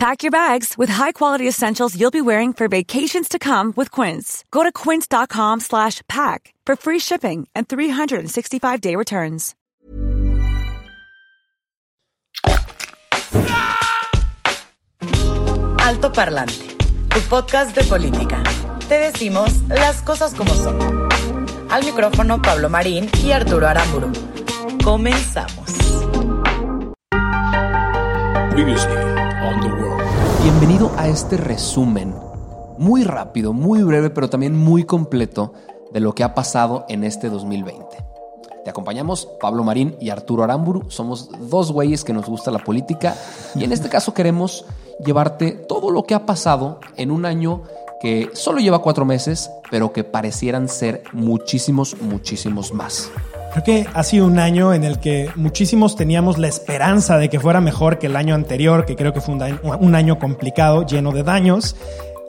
Pack your bags with high-quality essentials you'll be wearing for vacations to come with Quince. Go to quince.com slash pack for free shipping and 365-day returns. Alto Parlante, tu podcast de política. Te decimos las cosas como son. Al micrófono Pablo Marín y Arturo Aramburu. Comenzamos. Previously Bienvenido a este resumen muy rápido, muy breve, pero también muy completo de lo que ha pasado en este 2020. Te acompañamos Pablo Marín y Arturo Aramburu. Somos dos güeyes que nos gusta la política y en este caso queremos llevarte todo lo que ha pasado en un año que solo lleva cuatro meses, pero que parecieran ser muchísimos, muchísimos más. Creo que ha sido un año en el que muchísimos teníamos la esperanza de que fuera mejor que el año anterior, que creo que fue un un año complicado, lleno de daños.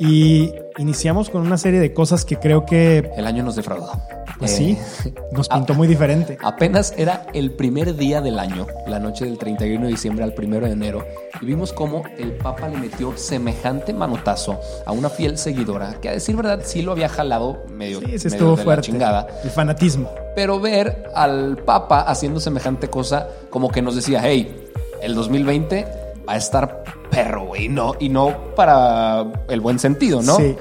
Y iniciamos con una serie de cosas que creo que... El año nos defraudó. Pues Eh, sí, nos pintó muy diferente. Apenas era el primer día del año, la noche del 31 de diciembre al 1 de enero, y vimos cómo el Papa le metió semejante manotazo a una fiel seguidora, que a decir verdad sí lo había jalado medio, Sí, medio estuvo de la fuerte. chingada. El fanatismo. Pero ver al Papa haciendo semejante cosa, como que nos decía, hey, el 2020 va a estar perro, güey, y no, y no para el buen sentido, ¿no? Sí.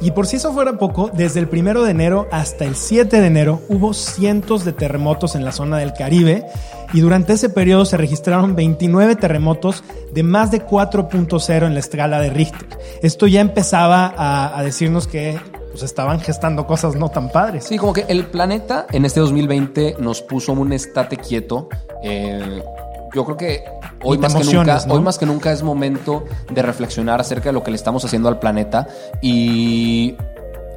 Y por si eso fuera poco, desde el primero de enero hasta el 7 de enero hubo cientos de terremotos en la zona del Caribe y durante ese periodo se registraron 29 terremotos de más de 4.0 en la escala de Richter. Esto ya empezaba a, a decirnos que pues, estaban gestando cosas no tan padres. Sí, como que el planeta en este 2020 nos puso un estate quieto. Eh, yo creo que hoy más, que nunca, hoy más que nunca es momento de reflexionar acerca de lo que le estamos haciendo al planeta y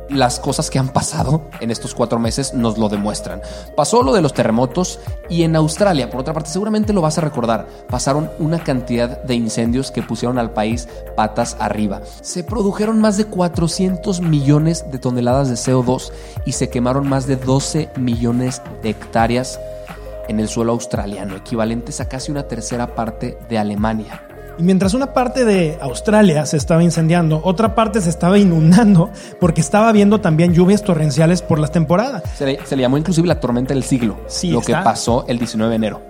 las cosas que han pasado en estos cuatro meses nos lo demuestran. Pasó lo de los terremotos y en Australia, por otra parte, seguramente lo vas a recordar, pasaron una cantidad de incendios que pusieron al país patas arriba. Se produjeron más de 400 millones de toneladas de CO2 y se quemaron más de 12 millones de hectáreas en el suelo australiano, equivalentes a casi una tercera parte de Alemania. Y mientras una parte de Australia se estaba incendiando, otra parte se estaba inundando porque estaba habiendo también lluvias torrenciales por la temporada. Se le, se le llamó inclusive la tormenta del siglo, Sí, lo está. que pasó el 19 de enero.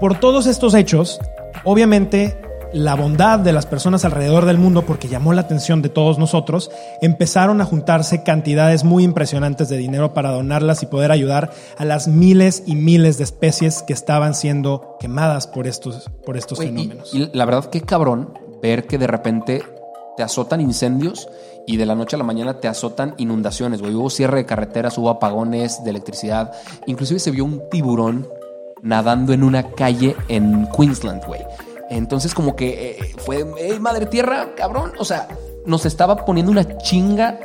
Por todos estos hechos, obviamente la bondad de las personas alrededor del mundo, porque llamó la atención de todos nosotros, empezaron a juntarse cantidades muy impresionantes de dinero para donarlas y poder ayudar a las miles y miles de especies que estaban siendo quemadas por estos, por estos y- fenómenos. Y, la verdad, qué cabrón ver que de repente te azotan incendios y de la noche a la mañana te azotan inundaciones, güey. Hubo cierre de carreteras, hubo apagones de electricidad. Inclusive se vio un tiburón nadando en una calle en Queensland, güey. Entonces como que eh, fue, "Ey, madre tierra, cabrón. O sea, nos estaba poniendo una chinga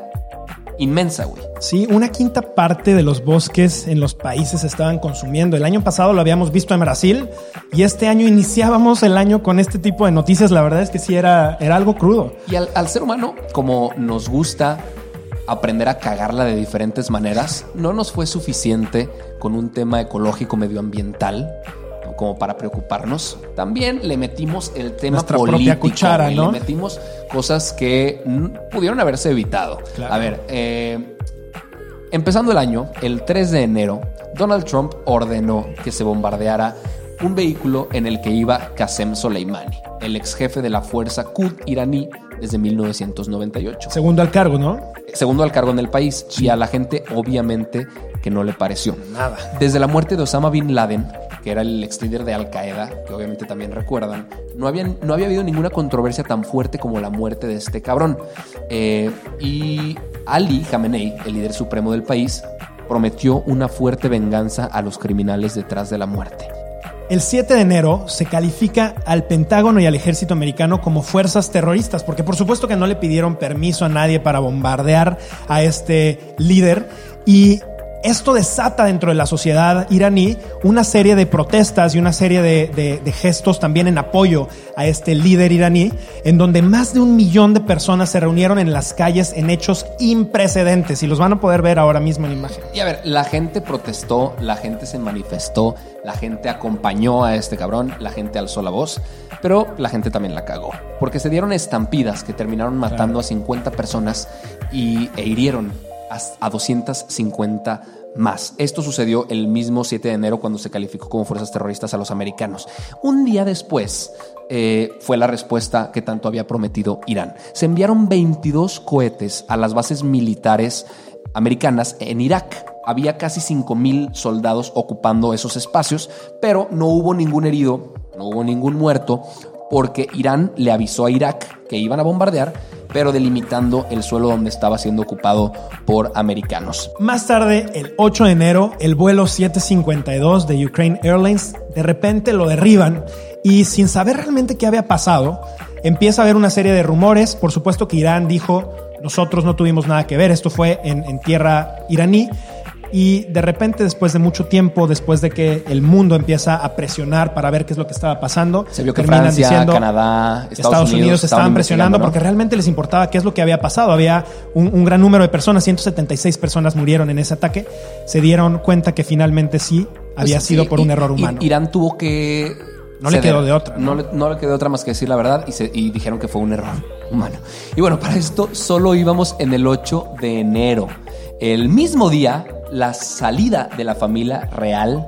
inmensa, güey. Sí, una quinta parte de los bosques en los países se estaban consumiendo. El año pasado lo habíamos visto en Brasil y este año iniciábamos el año con este tipo de noticias. La verdad es que sí era, era algo crudo. Y al, al ser humano, como nos gusta aprender a cagarla de diferentes maneras, no nos fue suficiente con un tema ecológico medioambiental como para preocuparnos. También le metimos el tema Nuestra propia político. cuchara, güey. ¿no? Le metimos cosas que pudieron haberse evitado. Claro. A ver, eh, empezando el año, el 3 de enero, Donald Trump ordenó que se bombardeara un vehículo en el que iba Qasem Soleimani, el ex jefe de la fuerza Qud iraní desde 1998 Segundo al cargo, ¿no? segundo al cargo en el país y a la gente obviamente que no le pareció. Nada. Desde la muerte de Osama Bin Laden, que era el ex líder de Al Qaeda, que obviamente también recuerdan, no, habían, no había habido ninguna controversia tan fuerte como la muerte de este cabrón. Eh, y Ali Khamenei, el líder supremo del país, prometió una fuerte venganza a los criminales detrás de la muerte. El 7 de enero se califica al Pentágono y al ejército americano como fuerzas terroristas, porque por supuesto que no le pidieron permiso a nadie para bombardear a este líder. Y Esto desata dentro de la sociedad iraní una serie de protestas y una serie de, de- de gestos también en apoyo a este líder iraní, en donde más de un millón de personas se reunieron en las calles en hechos imprecedentes y los van a poder ver ahora mismo en imagen. Y a ver, la gente protestó, la gente se manifestó, la gente acompañó a este cabrón, la gente alzó la voz, pero la gente también la cagó. Porque se dieron estampidas que terminaron matando a 50 personas y, e hirieron a, a 250 más. Esto sucedió el mismo 7 de enero cuando se calificó como fuerzas terroristas a los americanos. Un día después eh, fue la respuesta que tanto había prometido Irán. Se enviaron 22 cohetes a las bases militares americanas en Irak. Había casi 5.000 soldados ocupando esos espacios, pero no hubo ningún herido, no hubo ningún muerto, porque Irán le avisó a Irak que iban a bombardear, pero delimitando el suelo donde estaba siendo ocupado por americanos. Más tarde, el 8 de enero, el vuelo 752 de Ukraine Airlines de repente lo derriban y sin saber realmente qué había pasado, empieza a haber una serie de rumores. Por supuesto que Irán dijo, nosotros no tuvimos nada que ver, esto fue en, en tierra iraní. Y de repente, después de mucho tiempo, después de que el mundo empieza a presionar para ver qué es lo que estaba pasando, Se vio que terminan Francia, diciendo, Canadá, Estados, Estados, Unidos, estaban presionando porque realmente les importaba qué es lo que había pasado. Había un, un gran número de personas, 176 personas murieron en ese ataque. Se dieron cuenta que finalmente sí había Pues, sido por un error y- humano. Irán tuvo que. No le quedó de otra, No, ¿no? le, no le quedó de otra más que decir la verdad y, se- y dijeron que fue un error humano. Y bueno, para esto solo íbamos en el 8 de enero. El mismo día, la salida de la familia real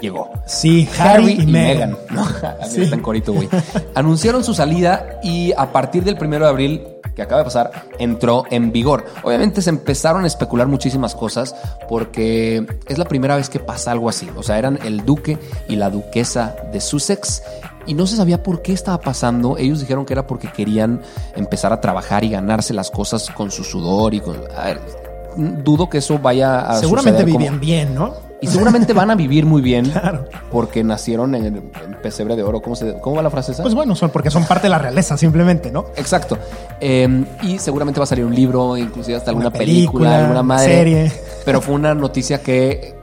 llegó. Sí, Harry, y, Meghan. No, a mí Sí. está en corito, güey. Anunciaron su salida y a partir del primero de abril, que acaba de pasar, entró en vigor. Obviamente se empezaron a especular muchísimas cosas porque es la primera vez que pasa algo así. O sea, eran el duque y la duquesa de Sussex y no se sabía por qué estaba pasando. Ellos dijeron que era porque querían empezar a trabajar y ganarse las cosas con su sudor y con. a ver, dudo que eso vaya a Seguramente como- vivían bien, ¿no? y seguramente van a vivir muy bien Claro. porque nacieron en, en pesebre de oro. ¿Cómo, se, ¿Cómo va la frase esa? Pues bueno, son porque son parte de la realeza, simplemente, ¿no? Exacto. Eh, y seguramente va a salir un libro, inclusive hasta alguna Una película, película, alguna madre. serie. Pero fue una noticia que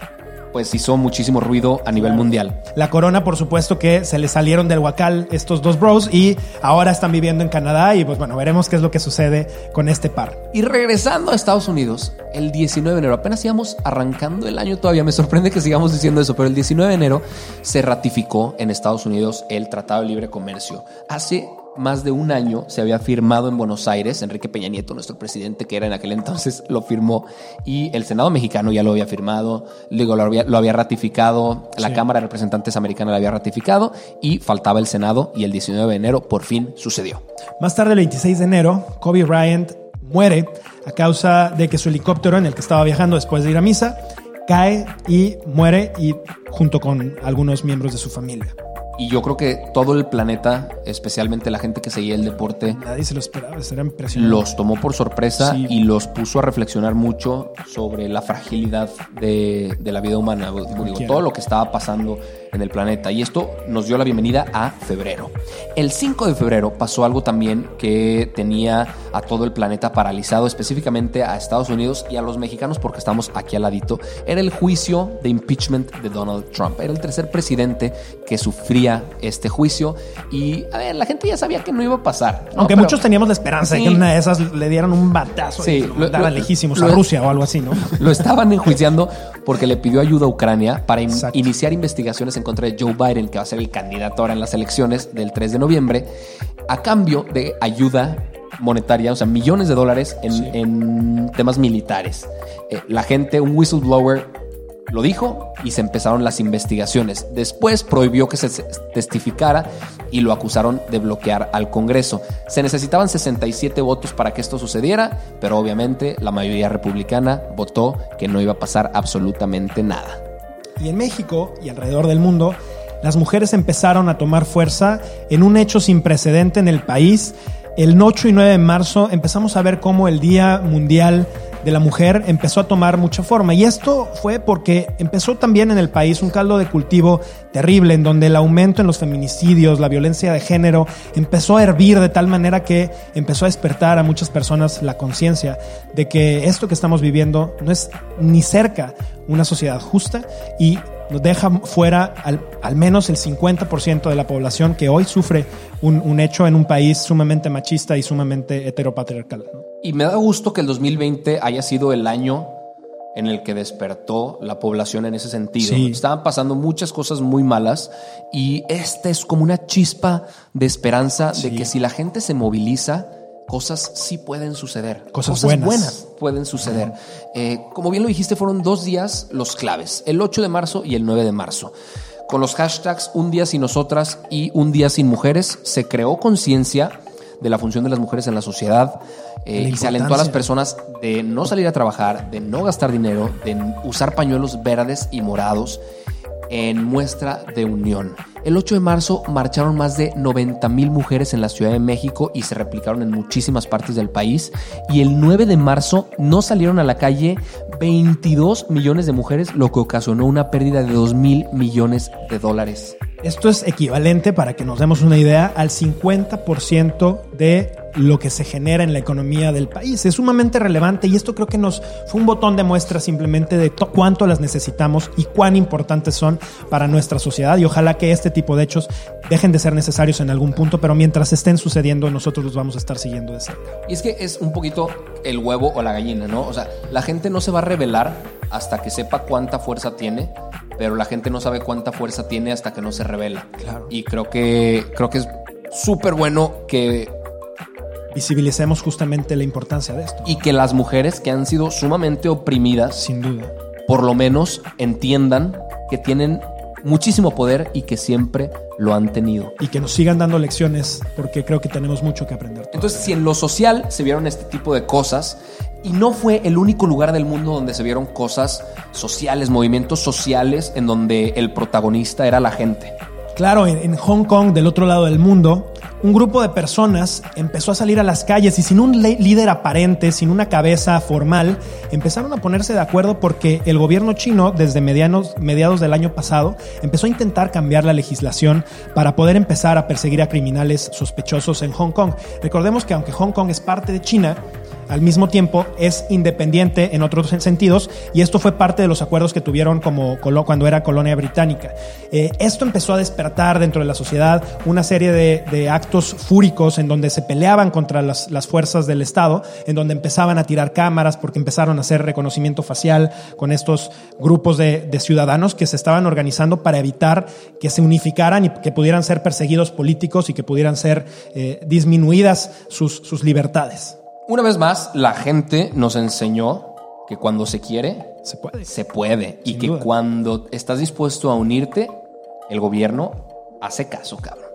pues hizo muchísimo ruido a nivel mundial. La corona, por supuesto, que se le salieron del huacal estos dos bros y ahora están viviendo en Canadá y pues bueno, veremos qué es lo que sucede con este par. Y regresando a Estados Unidos, el 19 de enero, apenas íbamos arrancando el año todavía, me sorprende que sigamos diciendo eso, pero el 19 de enero se ratificó en Estados Unidos el Tratado de Libre Comercio. Hace más de un año se había firmado en Buenos Aires, Enrique Peña Nieto, nuestro presidente que era en aquel entonces, lo firmó y el Senado mexicano ya lo había firmado, luego lo había, lo había ratificado, la Sí. Cámara de Representantes americana lo había ratificado y faltaba el Senado y el 19 de enero por fin sucedió. Más tarde, el 26 de enero, Kobe Bryant muere a causa de que su helicóptero en el que estaba viajando después de ir a misa cae y muere y junto con algunos miembros de su familia. Y yo creo que todo el planeta, especialmente la gente que seguía el deporte, Nadie se lo esperaba, será impresionante. los tomó por sorpresa Sí. y los puso a reflexionar mucho sobre la fragilidad de, de la vida humana, digo, todo lo que estaba pasando en el planeta. Y esto nos dio la bienvenida a febrero. El 5 de febrero pasó algo también que tenía a todo el planeta paralizado, específicamente a Estados Unidos y a los mexicanos porque estamos aquí al ladito. Era el juicio de impeachment de Donald Trump. Era el tercer presidente que sufría este juicio y a ver, la gente ya sabía que no iba a pasar. ¿no? Aunque Pero- muchos teníamos la esperanza de que una de esas le dieran un batazo Sí, y lo lo- mandaran lo- lejísimos lo- a Rusia o algo así, ¿no? Lo estaban enjuiciando porque le pidió ayuda a Ucrania para in- Exacto. iniciar investigaciones en contra de Joe Biden, que va a ser el candidato ahora en las elecciones del 3 de noviembre, a cambio de ayuda monetaria, o sea, millones de dólares en, Sí. en temas militares. Eh, la gente, un whistleblower lo dijo y se empezaron las investigaciones. Después prohibió que se testificara y lo acusaron de bloquear al Congreso. Se necesitaban 67 votos para que esto sucediera, pero obviamente la mayoría republicana votó que no iba a pasar absolutamente nada. Y en México y alrededor del mundo, las mujeres empezaron a tomar fuerza en un hecho sin precedente en el país. El 8 y 9 de marzo empezamos a ver cómo el Día Mundial de la mujer empezó a tomar mucha forma. Y esto fue porque empezó también en el país un caldo de cultivo terrible, en donde el aumento en los feminicidios, la violencia de género, empezó a hervir de tal manera que empezó a despertar a muchas personas la conciencia de que esto que estamos viviendo no es ni cerca una sociedad justa y nos deja fuera al, al menos el 50% de la población que hoy sufre un, un, hecho en un país sumamente machista y sumamente heteropatriarcal. Y me da gusto que el 2020 haya sido el año en el que despertó la población en ese sentido. Sí. Estaban pasando muchas cosas muy malas y este es como una chispa de esperanza Sí. de que si la gente se moviliza, cosas sí pueden suceder. Cosas buenas. pueden suceder. Eh, como bien lo dijiste, fueron dos días los claves, el 8 de marzo y el 9 de marzo. Con los hashtags Un día sin nosotras y Un día sin mujeres, se creó conciencia de la función de las mujeres en la sociedad eh, La y se alentó a las personas de no salir a trabajar, de no gastar dinero, de usar pañuelos verdes y morados en muestra de unión. El 8 de marzo marcharon más de 90 mil mujeres en la Ciudad de México y se replicaron en muchísimas partes del país. Y el 9 de marzo no salieron a la calle 22 millones de mujeres, lo que ocasionó una pérdida de 2 mil millones de dólares. Esto es equivalente, para que nos demos una idea, al 50% de lo que se genera en la economía del país. Es sumamente relevante y esto creo que nos fue un botón de muestra simplemente de to- cuánto las necesitamos y cuán importantes son para nuestra sociedad y ojalá que este tipo de hechos dejen de ser necesarios en algún punto, pero mientras estén sucediendo nosotros los vamos a estar siguiendo de cerca. Y es que es un poquito el huevo o la gallina, ¿no? O sea, la gente no se va a revelar hasta que sepa cuánta fuerza tiene, pero la gente no sabe cuánta fuerza tiene hasta que no se revela. Claro. Y creo que, creo que es súper bueno que Visibilicemos justamente la importancia de esto. y que las mujeres que han sido sumamente oprimidas, Sin duda. por lo menos entiendan que tienen muchísimo poder y que siempre lo han tenido. Y que nos sigan dando lecciones porque creo que tenemos mucho que aprender. Entonces, si en lo social se vieron este tipo de cosas, y no fue el único lugar del mundo donde se vieron cosas sociales, movimientos sociales, en donde el protagonista era la gente. Claro, en, Hong Kong, del otro lado del mundo, un grupo de personas empezó a salir a las calles y sin un líder aparente, sin una cabeza formal, empezaron a ponerse de acuerdo porque el gobierno chino, desde mediados del año pasado, empezó a intentar cambiar la legislación para poder empezar a perseguir a criminales sospechosos en Hong Kong. Recordemos que aunque Hong Kong es parte de China, al mismo tiempo es independiente en otros sentidos y esto fue parte de los acuerdos que tuvieron como cuando era colonia británica. Eh, esto empezó a despertar dentro de la sociedad una serie de, actos fúricos en donde se peleaban contra las, fuerzas del Estado, en donde empezaban a tirar cámaras porque empezaron a hacer reconocimiento facial con estos grupos de, ciudadanos que se estaban organizando para evitar que se unificaran y que pudieran ser perseguidos políticos y que pudieran ser eh, disminuidas sus libertades. Una vez más, la gente nos enseñó que cuando se quiere, Se puede. se puede. Y que duda. cuando estás dispuesto a unirte, el gobierno hace caso, cabrón.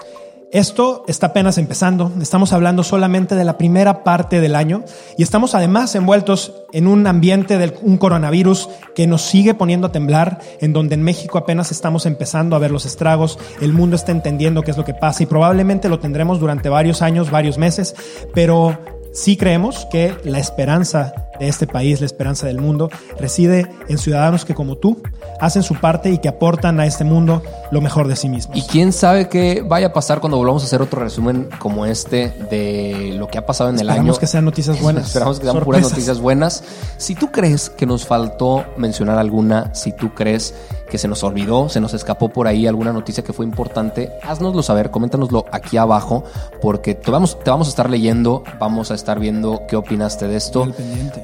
Esto está apenas empezando, estamos hablando solamente de la primera parte del año y estamos además envueltos en un ambiente de un coronavirus que nos sigue poniendo a temblar, en donde en México apenas estamos empezando a ver los estragos, el mundo está entendiendo qué es lo que pasa y probablemente lo tendremos durante varios años, varios meses, pero sí creemos que la esperanza de este país, la esperanza del mundo, reside en ciudadanos que como tú hacen su parte y que aportan a este mundo lo mejor de sí mismos. Y quién sabe qué vaya a pasar cuando volvamos a hacer otro resumen como este de lo que ha pasado en el Esperamos año. que sean noticias buenas. Esperamos que sean puras noticias buenas. Si tú crees que nos faltó mencionar alguna, si tú crees que se nos olvidó, se nos escapó por ahí alguna noticia que fue importante, haznoslo saber, coméntanoslo aquí abajo, porque te vamos, te vamos a estar leyendo, vamos a estar viendo qué opinaste de esto.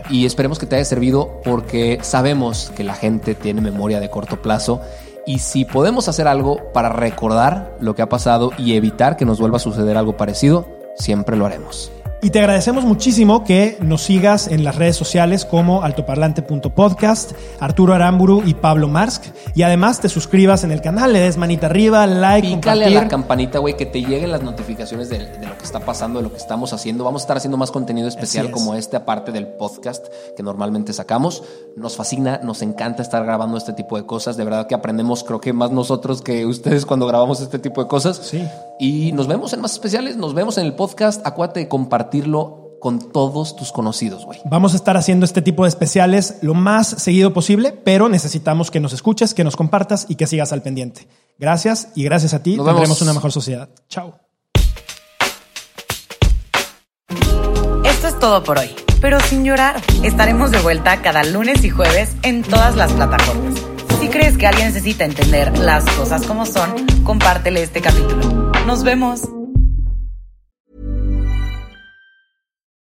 Y esperemos que te haya servido porque sabemos que la gente tiene memoria de corto plazo. Y si podemos hacer algo para recordar lo que ha pasado y evitar que nos vuelva a suceder algo parecido, siempre lo haremos. Y te agradecemos muchísimo que nos sigas en las redes sociales como altoparlante.podcast, Arturo Aramburu y Pablo Marsk. Y además te suscribas en el canal, le des manita arriba, like, Pícale a compartir. la campanita, güey, que te lleguen las notificaciones de, de lo que está pasando, de lo que estamos haciendo. Vamos a estar haciendo más contenido especial es. como este, aparte del podcast que normalmente sacamos. Nos fascina, nos encanta estar grabando este tipo de cosas. De verdad que aprendemos, creo que más nosotros que ustedes cuando grabamos este tipo de cosas. Sí. Y nos vemos en más especiales, nos vemos en el podcast. Acuérdate de compartirlo con todos tus conocidos, güey. Vamos a estar haciendo este tipo de especiales lo más seguido posible, pero necesitamos que nos escuches, que nos compartas y que sigas al pendiente. Gracias y gracias a ti Nos tendremos vemos. una mejor sociedad. Chao. Esto es todo por hoy, pero sin llorar. Estaremos de vuelta cada lunes y jueves en todas las plataformas. Si crees que alguien necesita entender las cosas como son, compártele este capítulo. Nos vemos.